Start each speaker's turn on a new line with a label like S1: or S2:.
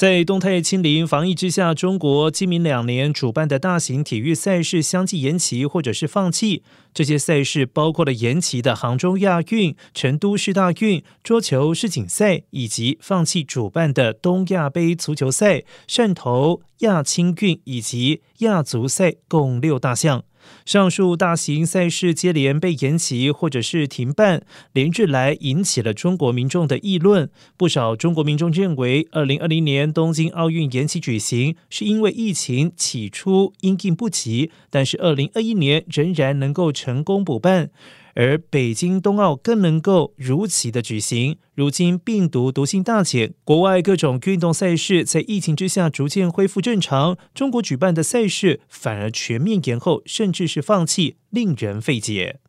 S1: 在动态清零防疫之下，中国今明两年主办的大型体育赛事相继延期或者是放弃。这些赛事包括了延期的杭州亚运、成都市大运、桌球世锦赛，以及放弃主办的东亚杯足球赛、汕头亚青运以及亚足赛，共六大项。上述大型赛事接连被延期或者是停办，连日来引起了中国民众的议论。不少中国民众认为，二零二零年东京奥运延期举行，是因为疫情起初因应不及，但是二零二一年仍然能够成功补办。而北京冬奥更能够如期的举行。如今病毒毒性大减，国外各种运动赛事在疫情之下逐渐恢复正常，中国举办的赛事反而全面延后，甚至是放弃，令人费解。